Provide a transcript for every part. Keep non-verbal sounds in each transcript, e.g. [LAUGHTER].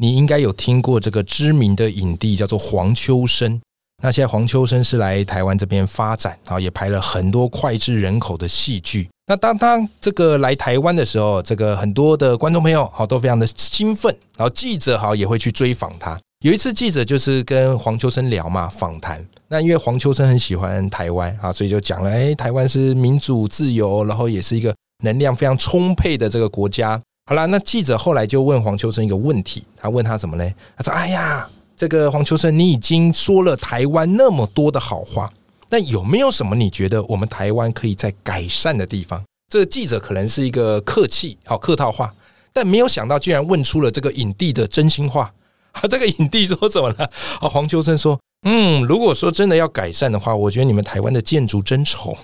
你应该有听过这个知名的影帝叫做黄秋生。那现在黄秋生是来台湾这边发展，然后也拍了很多脍炙人口的戏剧。那当他这个来台湾的时候，这个很多的观众朋友好都非常的兴奋，然后记者好也会去追访他。有一次记者就是跟黄秋生聊嘛，访谈。那因为黄秋生很喜欢台湾啊，所以就讲了，哎，台湾是民主自由，然后也是一个能量非常充沛的这个国家。好了，那记者后来就问黄秋生一个问题，他问他什么呢？他说：“哎呀，这个黄秋生，你已经说了台湾那么多的好话，那有没有什么你觉得我们台湾可以在改善的地方？”这个记者可能是一个客气、好客套话，但没有想到居然问出了这个影帝的真心话。啊，[LAUGHS] 这个影帝说什么呢？啊，黄秋生说。嗯，如果说真的要改善的话，我觉得你们台湾的建筑真丑，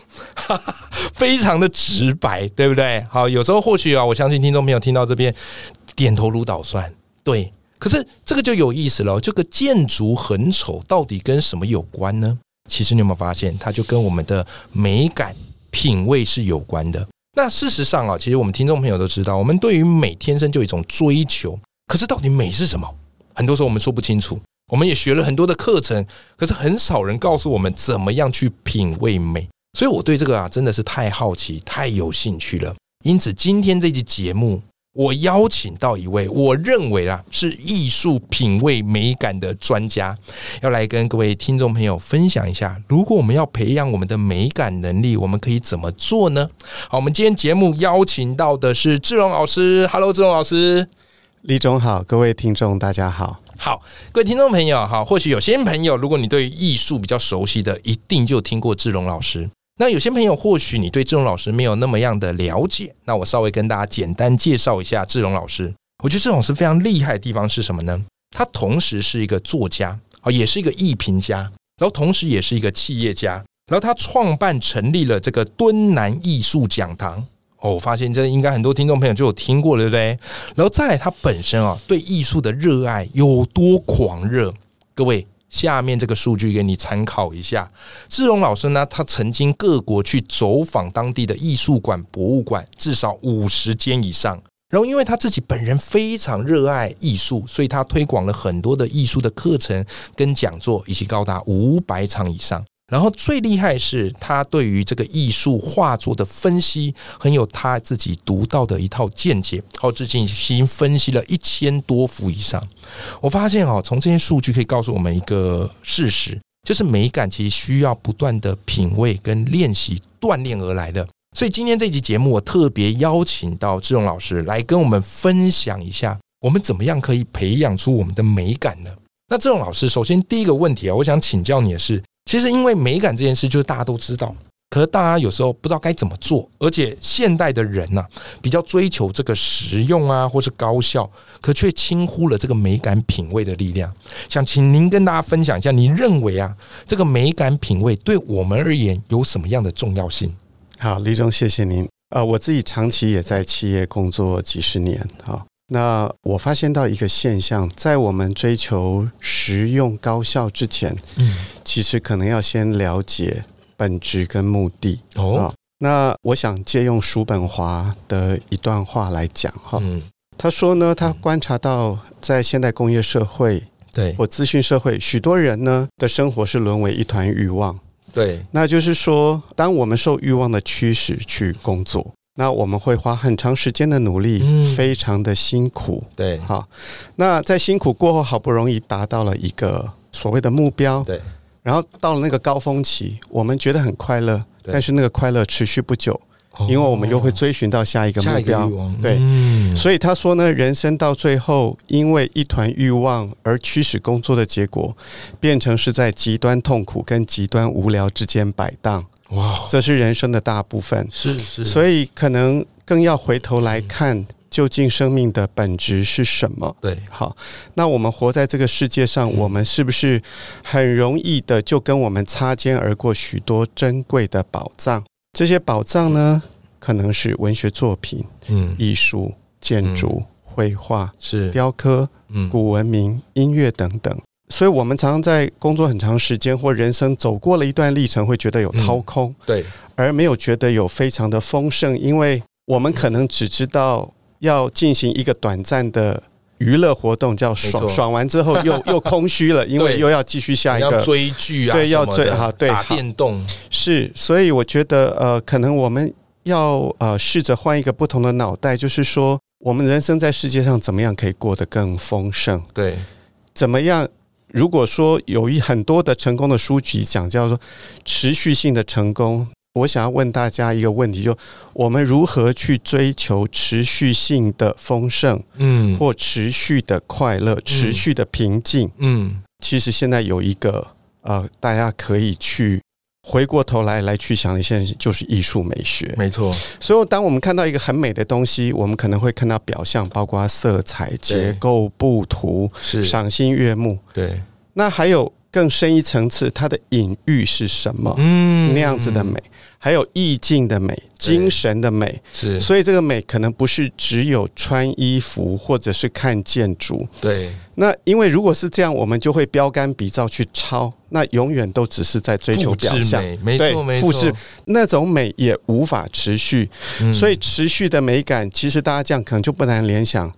[LAUGHS] 非常的直白，对不对？好，有时候或许啊，我相信听众朋友听到这边点头如捣蒜，对。可是这个就有意思了，这个建筑很丑，到底跟什么有关呢？其实你有没有发现，它就跟我们的美感品味是有关的。那事实上啊，其实我们听众朋友都知道，我们对于美天生就有一种追求，可是到底美是什么？很多时候我们说不清楚。我们也学了很多的课程，可是很少人告诉我们怎么样去品味美。所以我对这个啊真的是太好奇、太有兴趣了。因此今天这期节目，我邀请到一位我认为啊是艺术品味美感的专家，要来跟各位听众朋友分享一下，如果我们要培养我们的美感能力，我们可以怎么做呢？好，我们今天节目邀请到的是志荣老师。Hello，志荣老师，李总好，各位听众大家好。好，各位听众朋友，哈，或许有些朋友，如果你对艺术比较熟悉的，一定就听过志龙老师。那有些朋友，或许你对志龙老师没有那么样的了解，那我稍微跟大家简单介绍一下志龙老师。我觉得志龙老师非常厉害的地方是什么呢？他同时是一个作家啊，也是一个艺评家，然后同时也是一个企业家，然后他创办成立了这个敦南艺术讲堂。我发现这应该很多听众朋友就有听过，对不对？然后再来，他本身啊，对艺术的热爱有多狂热？各位，下面这个数据给你参考一下。志荣老师呢，他曾经各国去走访当地的艺术馆、博物馆，至少五十间以上。然后，因为他自己本人非常热爱艺术，所以他推广了很多的艺术的课程跟讲座，以及高达五百场以上。然后最厉害是他对于这个艺术画作的分析很有他自己独到的一套见解，好，至今已经分析了一千多幅以上。我发现哦，从这些数据可以告诉我们一个事实，就是美感其实需要不断的品味跟练习锻炼而来的。所以今天这集节目，我特别邀请到志荣老师来跟我们分享一下，我们怎么样可以培养出我们的美感呢？那志荣老师，首先第一个问题啊，我想请教你的是。其实，因为美感这件事，就是大家都知道，可是大家有时候不知道该怎么做，而且现代的人呐，比较追求这个实用啊，或是高效，可却轻忽了这个美感品味的力量。想请您跟大家分享一下，您认为啊，这个美感品味对我们而言有什么样的重要性？好，李总，谢谢您。呃，我自己长期也在企业工作几十年啊。那我发现到一个现象，在我们追求实用高效之前，嗯，其实可能要先了解本质跟目的哦。那我想借用叔本华的一段话来讲哈，嗯他说呢，他观察到在现代工业社会，对或资讯社会，许多人呢的生活是沦为一团欲望，对，那就是说，当我们受欲望的驱使去工作。那我们会花很长时间的努力，非常的辛苦。对，好，那在辛苦过后，好不容易达到了一个所谓的目标。对，然后到了那个高峰期，我们觉得很快乐，但是那个快乐持续不久，因为我们又会追寻到下一个目标。对，所以他说呢，人生到最后，因为一团欲望而驱使工作的结果，变成是在极端痛苦跟极端无聊之间摆荡。哇，这是人生的大部分，是是，所以可能更要回头来看，究竟生命的本质是什么？对，好，那我们活在这个世界上，我们是不是很容易的就跟我们擦肩而过许多珍贵的宝藏？这些宝藏呢，可能是文学作品、嗯，艺术、建筑、绘画、是，雕刻、嗯，古文明、音乐等等。所以，我们常常在工作很长时间或人生走过了一段历程，会觉得有掏空，对，而没有觉得有非常的丰盛，因为我们可能只知道要进行一个短暂的娱乐活动，叫爽，爽完之后又 [LAUGHS] 又空虚了，因为又要继续下一个。追剧啊，对要追好对打电动，是，所以我觉得呃，可能我们要呃试着换一个不同的脑袋，就是说，我们人生在世界上怎么样可以过得更丰盛？对，怎么样？如果说有一很多的成功的书籍讲叫做持续性的成功，我想要问大家一个问题：就我们如何去追求持续性的丰盛，嗯。或持续的快乐、持续的平静？嗯，其实现在有一个呃，大家可以去回过头来来去想的现象，就是艺术美学。没错，所以，当我们看到一个很美的东西，我们可能会看到表象，包括色彩、结构、布图，是，赏心悦目。对，那还有更深一层次，它的隐喻是什么？嗯那样子的美，还有意境的美、精神的美。是，所以，这个美可能不是只有穿衣服或者是看建筑。对，那因为如果是这样，我们就会标杆比照去抄，那永远都只是在追求表象。对错，没错，复制那种美也无法持续，嗯所以持续的美感，其实大家这样可能就不难联想，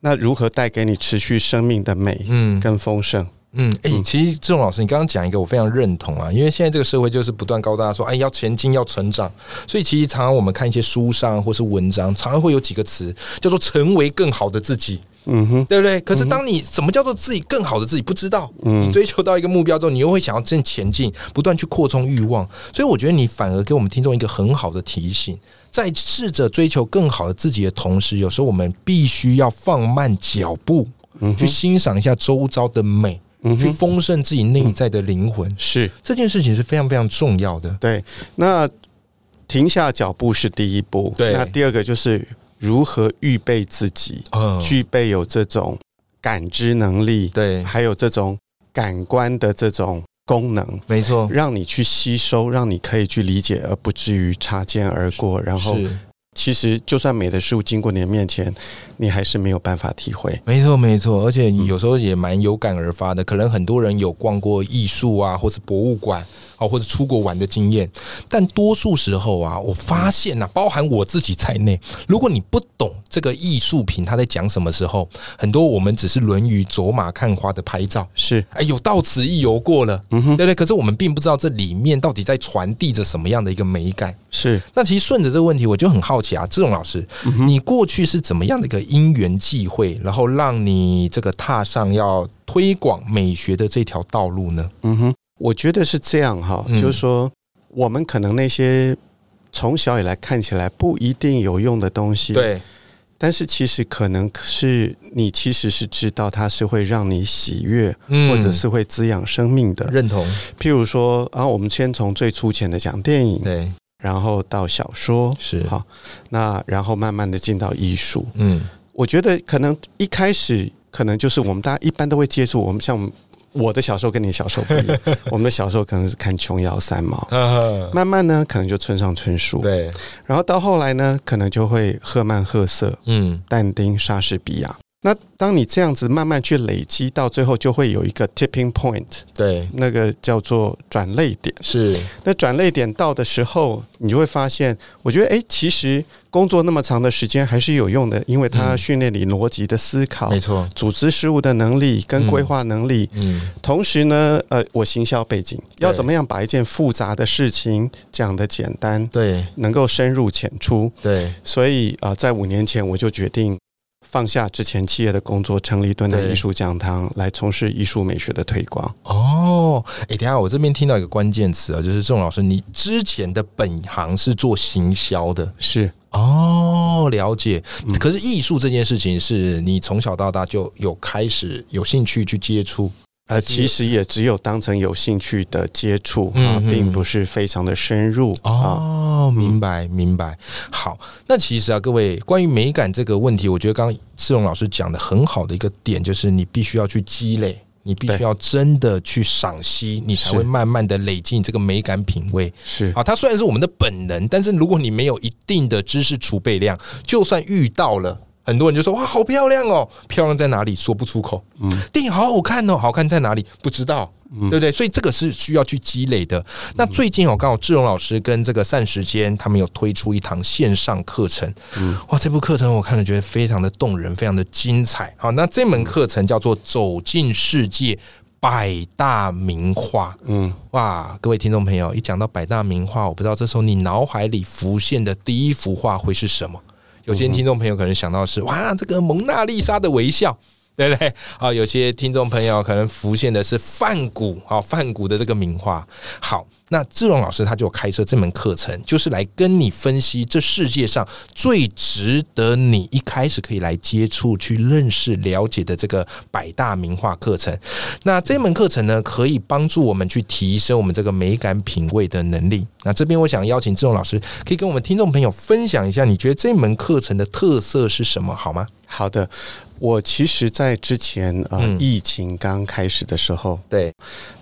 那如何带给你持续生命的美嗯跟丰盛？嗯，哎、嗯。其实郑老师，你刚刚讲一个我非常认同啊，因为现在这个社会就是不断告诉大家说，哎，要前进，要成长，所以其实常常我们看一些书上或是文章，常常会有几个词叫做成为更好的自己，嗯哼，对不对？可是当你什么叫做自己更好的自己不知道，嗯你追求到一个目标之后，你又会想要正前进，不断去扩充欲望，所以我觉得你反而给我们听众一个很好的提醒，在试着追求更好的自己的同时，有时候我们必须要放慢脚步，去欣赏一下周遭的美，去丰盛自己内在的灵魂。是这件事情是非常非常重要的。对。那停下脚步是第一步，对那第二个就是如何预备自己，嗯，具备有这种感知能力，对，还有这种感官的这种功能。没错，让你去吸收，让你可以去理解，而不至于擦肩而过。然后，是其实就算美的事物经过你的面前，你还是没有办法体会。没错，没错，而且你有时候也蛮有感而发的。可能很多人有逛过艺术啊，或是博物馆，啊，或者出国玩的经验，但多数时候啊，我发现呐、啊，包含我自己在内，如果你不懂这个艺术品它在讲什么时候，很多我们只是轮于走马看花的拍照，是，哎，有到此一游过了，嗯哼，对不对？可是我们并不知道这里面到底在传递着什么样的一个美感。是。那其实顺着这个问题，我就很好奇啊，志荣老师，你过去是怎么样的一个因缘际会，然后让你这个踏上要推广美学的这条道路呢？嗯哼，我觉得是这样哈，嗯。就是说，我们可能那些从小以来看起来不一定有用的东西，，对，但是其实可能是你其实是知道它是会让你喜悦，嗯。或者是会滋养生命的。认同，譬如说，啊，我们先从最粗浅的讲电影，对，然后到小说，是，好，那然后慢慢的进到艺术。嗯，我觉得可能一开始可能就是我们大家一般都会接触，我们像我的小时候跟你小时候不一样，[LAUGHS] 我们的小时候可能是看琼瑶三毛，慢慢呢可能就村上春树，对，然后到后来呢可能就会赫曼赫瑟、嗯，但丁、莎士比亚。那当你这样子慢慢去累积，到最后就会有一个 tipping point，对，那个叫做转泪点。是，那转泪点到的时候，你就会发现，我觉得，诶，其实工作那么长的时间还是有用的，因为它嗯训练你逻辑的思考、没错，组织事务的能力跟规划能力。嗯，同时呢，呃，我行销背景要怎么样把一件复杂的事情讲得简单，对，能够深入浅出。对，所以啊、呃在五年前我就决定。放下之前企业的工作，成立敦南艺术讲堂，来从事艺术美学的推广。哦，哎，等下我这边听到一个关键词啊，就是郑老师，你之前的本行是做行销的，是哦，了解。嗯可是艺术这件事情，是你从小到大就有开始有兴趣去接触，呃，其实也只有当成有兴趣的接触啊，并不是非常的深入哦。明白，明白。好，那其实啊，各位关于美感这个问题，我觉得刚刚志荣老师讲的很好的一个点，就是你必须要去积累。你必须要真的去赏析，你才会慢慢的累积你这个美感品味。是啊，它虽然是我们的本能，但是如果你没有一定的知识储备量，就算遇到了。很多人就说哇，好漂亮哦，漂亮在哪里说不出口。嗯，电影好好看哦，好看在哪里不知道，对不对？所以这个是需要去积累的。那最近我刚好志荣老师跟这个善时间他们有推出一堂线上课程。嗯，哇，这部课程我看了觉得非常的动人，非常的精彩。好，那这门课程叫做《走进世界百大名画》。嗯，哇，各位听众朋友，一讲到百大名画，我不知道这时候你脑海里浮现的第一幅画会是什么？有些听众朋友可能想到是哇，这个蒙娜丽莎的微笑。[LAUGHS] 对不对？好，有些听众朋友可能浮现的是梵谷，好，梵谷的这个名画。好，那志荣老师他就开设这门课程，就是来跟你分析这世界上最值得你一开始可以来接触、去认识、了解的这个百大名画课程。那这门课程呢，可以帮助我们去提升我们这个美感品味的能力。那这边我想邀请志荣老师，可以跟我们听众朋友分享一下，你觉得这门课程的特色是什么？好吗？好的。我其实，在之前啊，疫情刚开始的时候，对，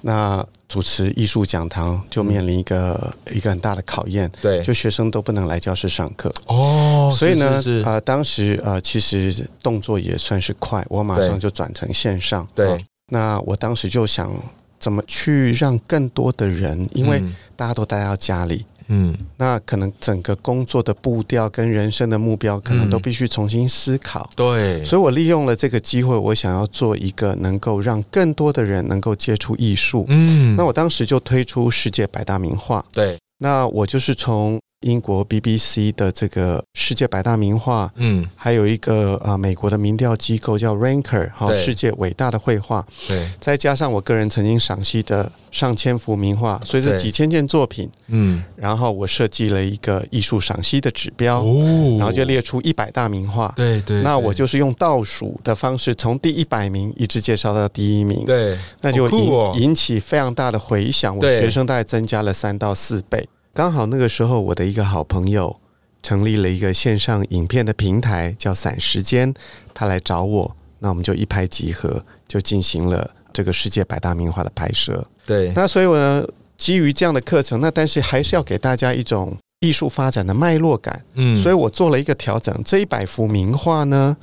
那主持艺术讲堂就面临一个一个很大的考验，对，就学生都不能来教室上课。哦，所以呢，啊，当时啊，其实动作也算是快，我马上就转成线上，对，那我当时就想怎么去让更多的人，因为大家都待在家里。嗯，那可能整个工作的步调跟人生的目标，可能都必须重新思考。对，所以我利用了这个机会，我想要做一个能够让更多的人能够接触艺术。嗯，那我当时就推出世界百大名画。对，那我就是从。英国 BBC 的这个世界百大名画，嗯，还有一个啊，美国的民调机构叫 Ranker，哈，世界伟大的绘画，对，再加上我个人曾经赏析的上千幅名画，所以这几千件作品，嗯，然后我设计了一个艺术赏析的指标，哦，然后就列出一百大名画，对对，那我就是用倒数的方式，从第一百名一直介绍到第一名，对，那就引引起非常大的回响，我学生大概增加了三到四倍。刚好那个时候，我的一个好朋友成立了一个线上影片的平台，叫“散时间”，他来找我，那我们就一拍即合，就进行了这个世界百大名画的拍摄。对，那所以我呢，基于这样的课程，那但是还是要给大家一种。艺术发展的脉络感，嗯，所以我做了一个调整。这一百幅名画呢，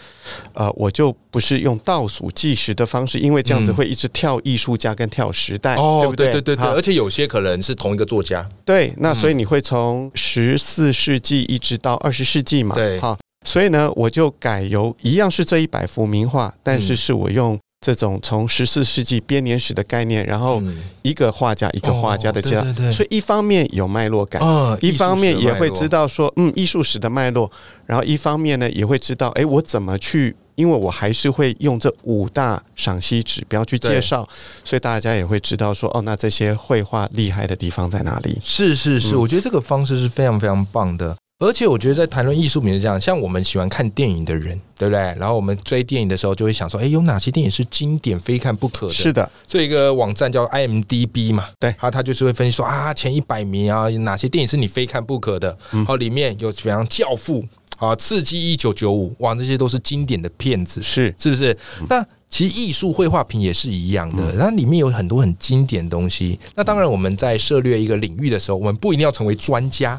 呃，我就不是用倒数计时的方式，因为这样子会一直跳艺术家跟跳时代，对不对？对对对，而且有些可能是同一个作家。对，那所以你会从十四世纪一直到二十世纪嘛？对，好，所以呢，我就改由一样是这一百幅名画，但是是我用。这种从十四世纪编年史的概念，然后一个画家一个画家的这样，所以一方面有脉络感，一方面也会知道说，嗯，艺术史的脉络，然后一方面呢也会知道，哎，我怎么去，因为我还是会用这五大赏析指标去介绍，所以大家也会知道说，哦，那这些绘画厉害的地方在哪里？是是是，我觉得这个方式是非常非常棒的。而且我觉得在谈论艺术品是这样，像我们喜欢看电影的人，对不对？然后我们追电影的时候就会想说，哎，有哪些电影是经典、非看不可的？是的，这一个网站叫 IMDB 嘛，对，他他就是会分析说啊，前一百名啊，哪些电影是你非看不可的？好，里面有比方《教父》啊，《刺激一九九五》哇，这些都是经典的片子，是是不是？那其实艺术绘画品也是一样的，那里面有很多很经典的东西。那当然我们在涉猎一个领域的时候，我们不一定要成为专家。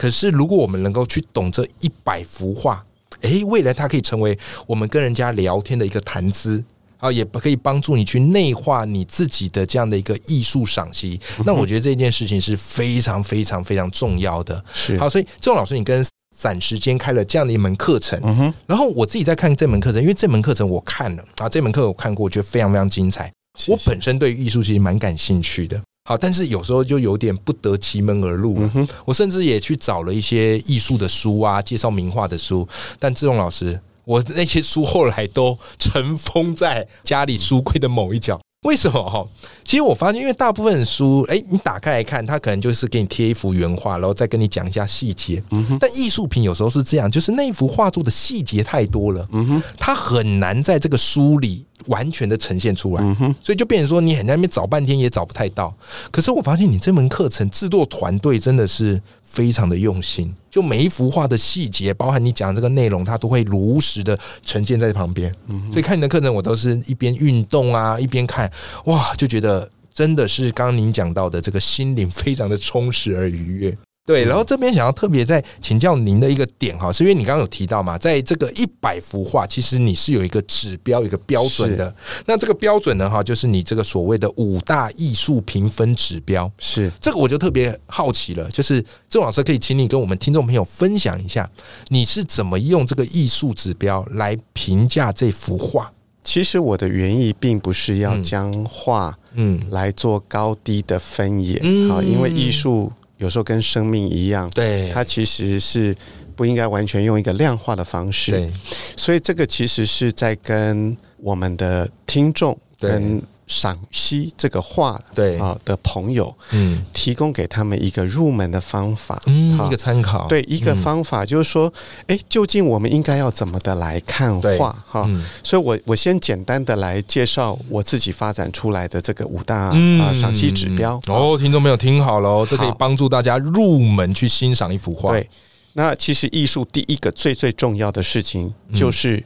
可是，如果我们能够去懂这一百幅画，诶，未来它可以成为我们跟人家聊天的一个谈资啊，也可以帮助你去内化你自己的这样的一个艺术赏析。那我觉得这件事情是非常非常非常重要的。是好，所以郑老师，你跟散时间开了这样的一门课程，嗯哼，然后我自己在看这门课程，因为这门课程我看了啊，这门课我看过，我觉得非常非常精彩。我本身对艺术其实蛮感兴趣的。好，但是有时候就有点不得其门而入。我甚至也去找了一些艺术的书啊，介绍名画的书。但志荣老师，我那些书后来都尘封在家里书柜的某一角。为什么？哈，其实我发现，因为大部分书，哎，你打开来看，它可能就是给你贴一幅原画，然后再跟你讲一下细节。但艺术品有时候是这样，就是那幅画作的细节太多了，嗯哼，它很难在这个书里。完全的呈现出来。嗯哼，所以就变成说，你很在那边找半天也找不太到。可是我发现你这门课程制作团队真的是非常的用心，就每一幅画的细节，包含你讲这个内容，它都会如实的呈现在旁边。所以看你的课程，我都是一边运动啊，一边看，哇，就觉得真的是刚刚您讲到的这个心灵非常的充实而愉悦。对，然后这边想要特别再请教您的一个点哈，是因为你刚刚有提到嘛，在这个一百幅画，其实你是有一个指标、一个标准的。那这个标准呢，哈，就是你这个所谓的五大艺术评分指标。是这个，我就特别好奇了，就是郑老师可以请你跟我们听众朋友分享一下，你是怎么用这个艺术指标来评价这幅画？其实我的原意并不是要将画嗯。来做高低的分野好，因为艺术。有时候跟生命一样，对。它其实是不应该完全用一个量化的方式，对，所以这个其实是在跟我们的听众跟。赏析这个画对。啊的朋友，嗯，提供给他们一个入门的方法，嗯，一个参考，对，一个方法就是说，哎，究竟我们应该要怎么的来看画哈？所以我我先简单的来介绍我自己发展出来的这个五大啊赏析指标。哦，听众朋友听好喽，这可以帮助大家入门去欣赏一幅画。对，那其实艺术第一个最最重要的事情就是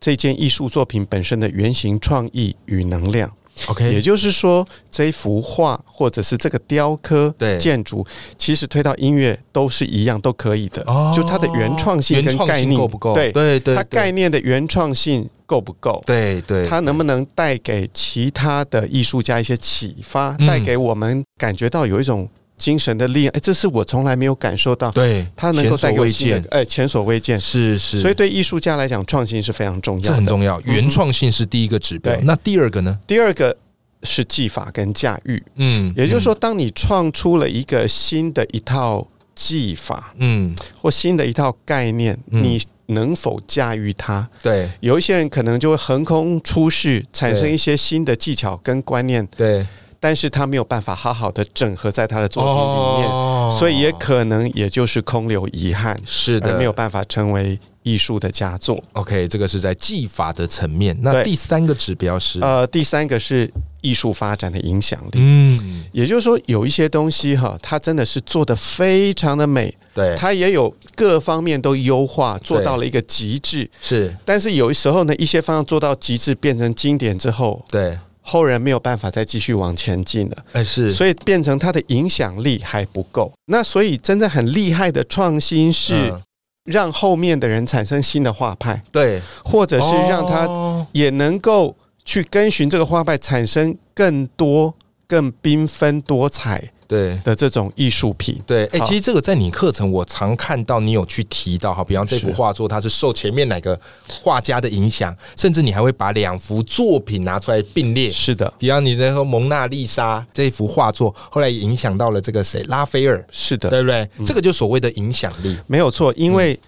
这件艺术作品本身的原型创意与能量。OK，也就是说，这一幅画或者是这个雕刻、建筑，其实推到音乐都是一样，都可以的。哦，就它的原创性跟概念够不够？对对对，它概念的原创性够不够？对对，它能不能带给其他的艺术家一些启发，带给我们感觉到有一种。精神的力量，哎，这是我从来没有感受到。对，它能够带给见，哎，前所未见。是是，所以对艺术家来讲，创新是非常重要的，很重要。原创性是第一个指标。那第二个呢？第二个是技法跟驾驭。嗯，也就是说，当你创出了一个新的一套技法，嗯，或新的一套概念，你能否驾驭它？对，有一些人可能就会横空出世，产生一些新的技巧跟观念。对。但是他没有办法好好的整合在他的作品里面，所以也可能也就是空留遗憾，是的，没有办法成为艺术的佳作。OK，这个是在技法的层面。那第三个指标是呃，第三个是艺术发展的影响力。嗯，也就是说有一些东西哈，它真的是做的非常的美，对，它也有各方面都优化做到了一个极致。是，但是有时候呢，一些方向做到极致变成经典之后，对。后人没有办法再继续往前进了，哎是，所以变成他的影响力还不够。那所以真正很厉害的创新是让后面的人产生新的画派，对，或者是让他也能够去跟循这个画派，产生更多、更缤纷多彩。对。的这种艺术品，对，哎，其实这个在你课程我常看到你有去提到哈，比方这幅画作它是受前面哪个画家的影响，甚至你还会把两幅作品拿出来并列，是的，比方你那个蒙娜丽莎这幅画作后来影响到了这个谁拉斐尔，是的，对不对？这个就所谓的影响力，没有错，因为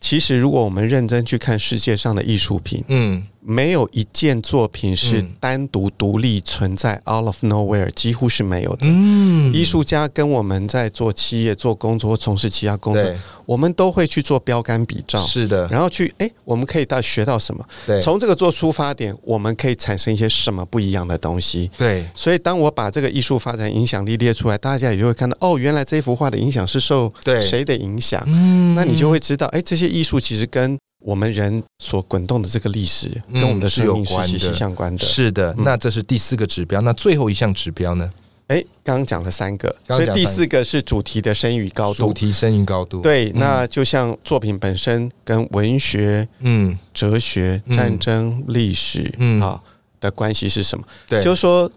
其实如果我们认真去看世界上的艺术品，嗯。没有一件作品是单独独立存在，out of nowhere，几乎是没有的。嗯，艺术家跟我们在做企业、做工作或从事其他工作，我们都会去做标杆比照。是的，然后去哎，我们可以到学到什么？对，从这个做出发点，我们可以产生一些什么不一样的东西？对，所以当我把这个艺术发展影响力列出来，大家也就会看到哦，原来这幅画的影响是受谁的影响？嗯，那你就会知道，哎，这些艺术其实跟。我们人所滚动的这个历史，跟我们的生命是息息相关的。是的，那这是第四个指标。那最后一项指标呢？哎，刚刚讲了三个，所以第四个是主题的声与高度。主题声与高度，对，那就像作品本身跟文学、嗯，哲学、战争、历史，嗯啊的关系是什么？对，就是说。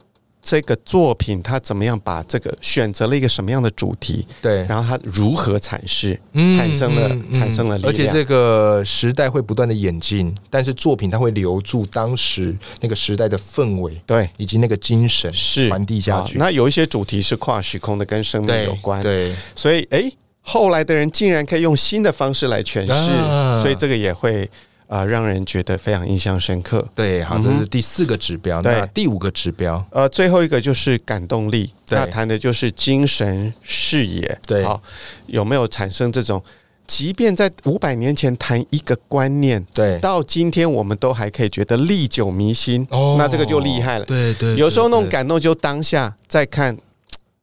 这个作品它怎么样把这个选择了一个什么样的主题？对，然后它如何阐释，产生了产生了力量。而且这个时代会不断的演进，但是作品它会留住当时那个时代的氛围，对，以及那个精神是传递下去。那有一些主题是跨时空的，跟生命有关，对。所以，哎，后来的人竟然可以用新的方式来诠释，所以这个也会。啊，让人觉得非常印象深刻。对，好，这是第四个指标。那第五个指标，呃，最后一个就是感动力。那谈的就是精神视野。对，好，有没有产生这种即便在五百年前谈一个观念，对，到今天我们都还可以觉得历久弥新。哦，那这个就厉害了。对对，有时候那种感动就当下再看，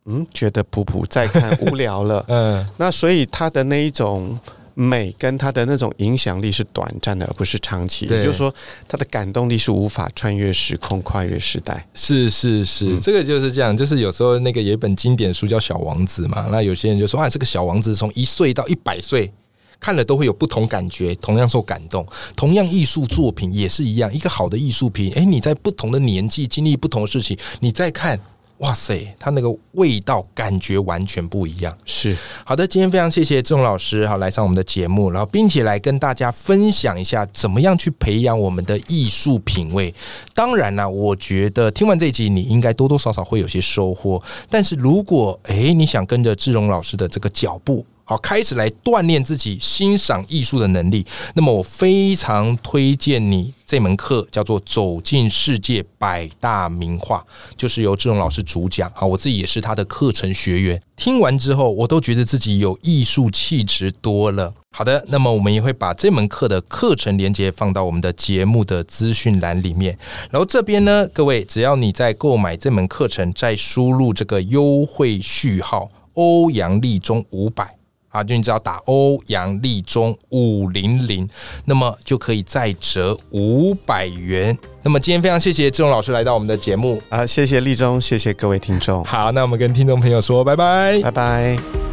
嗯，觉得普普；再看无聊了。[LAUGHS] 嗯，那所以他的那一种。美跟它的那种影响力是短暂的，而不是长期。也就是说，它的感动力是无法穿越时空、跨越时代。是是是，这个就是这样。就是有时候那个有一本经典书叫《小王子》嘛，那有些人就说啊，这个小王子从一岁到一百岁看了都会有不同感觉，同样受感动。同样艺术作品也是一样，一个好的艺术品，哎，你在不同的年纪经历不同的事情，你再看。哇塞，它那个味道感觉完全不一样。是好的，今天非常谢谢郑老师，好来上我们的节目，然后并且来跟大家分享一下怎么样去培养我们的艺术品味。当然啦，我觉得听完这一集，你应该多多少少会有些收获。但是如果诶你想跟着志荣老师的这个脚步，好，开始来锻炼自己欣赏艺术的能力。那么，我非常推荐你这门课，叫做《走进世界百大名画》，就是由志荣老师主讲。好，我自己也是他的课程学员。听完之后，我都觉得自己有艺术气质多了。好的，那么我们也会把这门课的课程连接放到我们的节目的资讯栏里面。然后这边呢，各位只要你在购买这门课程，再输入这个优惠序号“欧阳立中五百”。啊，就你只要打欧阳立中五零零，那么就可以再折五百元。那么今天非常谢谢志荣老师来到我们的节目啊，谢谢立中，谢谢各位听众。好，那我们跟听众朋友说拜拜，拜拜。